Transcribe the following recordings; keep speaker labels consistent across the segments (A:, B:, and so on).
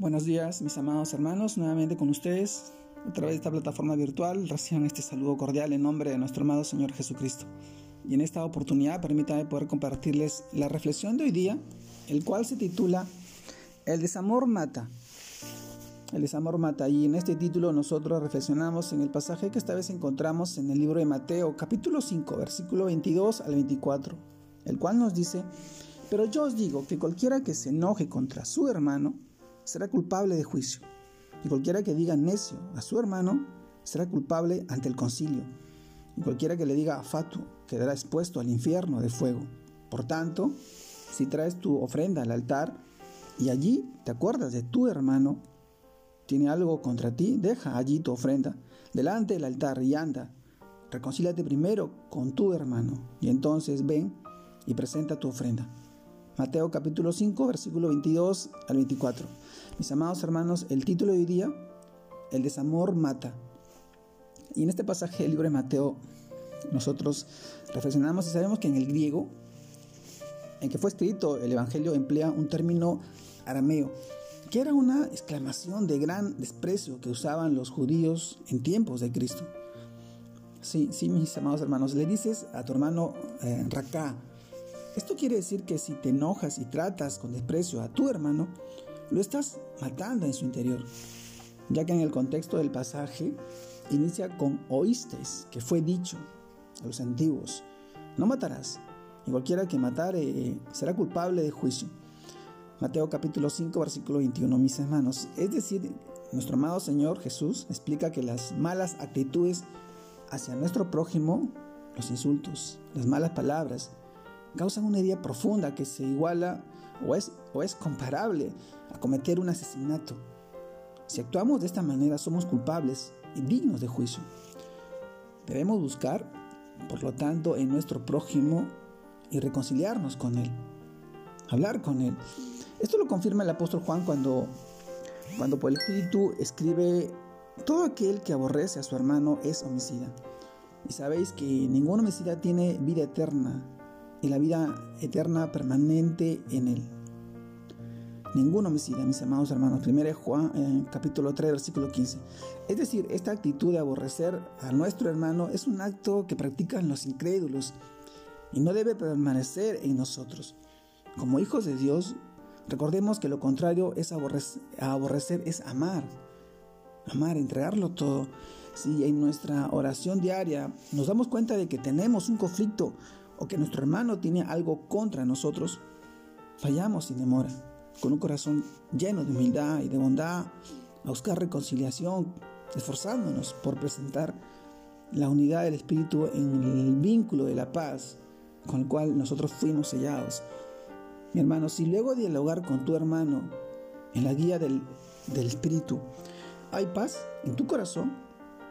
A: Buenos días, mis amados hermanos, nuevamente con ustedes a través de esta plataforma virtual. Reciban este saludo cordial en nombre de nuestro amado Señor Jesucristo. Y en esta oportunidad, permítame poder compartirles la reflexión de hoy día, el cual se titula El desamor mata. El desamor mata. Y en este título nosotros reflexionamos en el pasaje que esta vez encontramos en el libro de Mateo, capítulo 5, versículo 22 al 24, el cual nos dice, pero yo os digo que cualquiera que se enoje contra su hermano, será culpable de juicio. Y cualquiera que diga necio a su hermano será culpable ante el concilio. Y cualquiera que le diga fatuo quedará expuesto al infierno de fuego. Por tanto, si traes tu ofrenda al altar y allí te acuerdas de tu hermano, tiene algo contra ti, deja allí tu ofrenda delante del altar y anda. Reconcílate primero con tu hermano y entonces ven y presenta tu ofrenda. Mateo capítulo 5, versículo 22 al 24. Mis amados hermanos, el título de hoy día, El desamor mata. Y en este pasaje del libro de Mateo, nosotros reflexionamos y sabemos que en el griego, en que fue escrito el Evangelio, emplea un término arameo, que era una exclamación de gran desprecio que usaban los judíos en tiempos de Cristo. Sí, sí, mis amados hermanos, le dices a tu hermano eh, Raká. Esto quiere decir que si te enojas y tratas con desprecio a tu hermano, lo estás matando en su interior, ya que en el contexto del pasaje inicia con oístes, que fue dicho a los antiguos, no matarás, y cualquiera que matare eh, será culpable de juicio. Mateo capítulo 5, versículo 21, mis hermanos. Es decir, nuestro amado Señor Jesús explica que las malas actitudes hacia nuestro prójimo, los insultos, las malas palabras, causan una herida profunda que se iguala o es, o es comparable a cometer un asesinato. Si actuamos de esta manera somos culpables y dignos de juicio. Debemos buscar, por lo tanto, en nuestro prójimo y reconciliarnos con él, hablar con él. Esto lo confirma el apóstol Juan cuando, cuando por el Espíritu escribe, todo aquel que aborrece a su hermano es homicida. Y sabéis que ningún homicida tiene vida eterna y la vida eterna permanente en él. Ningún homicida, mis amados hermanos. 1 Juan eh, capítulo 3 versículo 15. Es decir, esta actitud de aborrecer a nuestro hermano es un acto que practican los incrédulos y no debe permanecer en nosotros. Como hijos de Dios, recordemos que lo contrario es aborrecer, aborrecer es amar. Amar, entregarlo todo. Si en nuestra oración diaria nos damos cuenta de que tenemos un conflicto o que nuestro hermano tiene algo contra nosotros, fallamos sin demora, con un corazón lleno de humildad y de bondad, a buscar reconciliación, esforzándonos por presentar la unidad del Espíritu en el vínculo de la paz con el cual nosotros fuimos sellados. Mi hermano, si luego de dialogar con tu hermano en la guía del, del Espíritu hay paz en tu corazón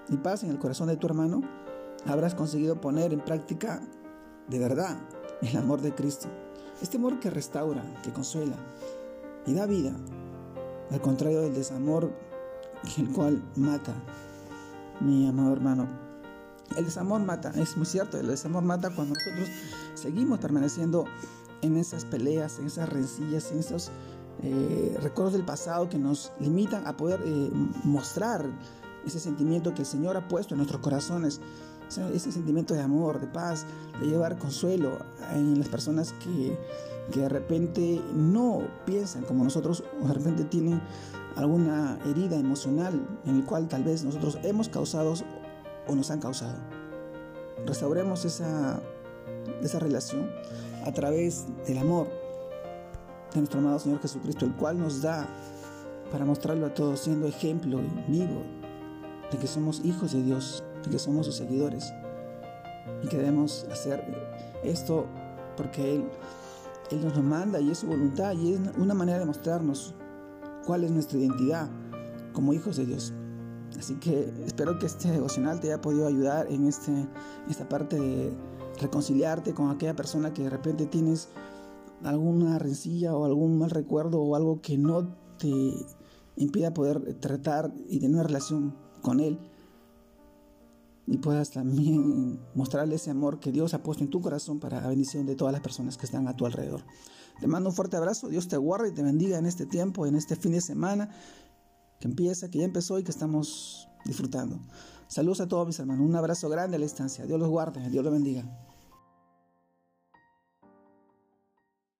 A: y paz en el corazón de tu hermano, habrás conseguido poner en práctica de verdad el amor de Cristo. Este amor que restaura, que consuela y da vida, al contrario del desamor el cual mata, mi amado hermano. El desamor mata, es muy cierto, el desamor mata cuando nosotros seguimos permaneciendo en esas peleas, en esas rencillas, en esos eh, recuerdos del pasado que nos limitan a poder eh, mostrar ese sentimiento que el Señor ha puesto en nuestros corazones ese sentimiento de amor, de paz, de llevar consuelo en las personas que, de repente no piensan como nosotros o de repente tienen alguna herida emocional en el cual tal vez nosotros hemos causado o nos han causado. Restauremos esa, esa relación a través del amor de nuestro amado Señor Jesucristo, el cual nos da para mostrarlo a todos, siendo ejemplo vivo de que somos hijos de Dios, que somos sus seguidores y que debemos hacer esto porque Él, Él nos lo manda y es su voluntad y es una manera de mostrarnos cuál es nuestra identidad como hijos de Dios. Así que espero que este devocional te haya podido ayudar en este, esta parte de reconciliarte con aquella persona que de repente tienes alguna rencilla o algún mal recuerdo o algo que no te impida poder tratar y tener una relación con él y puedas también mostrarle ese amor que Dios ha puesto en tu corazón para la bendición de todas las personas que están a tu alrededor. Te mando un fuerte abrazo, Dios te guarde y te bendiga en este tiempo, en este fin de semana que empieza, que ya empezó y que estamos disfrutando. Saludos a todos mis hermanos, un abrazo grande a la distancia, Dios los guarde, Dios los bendiga.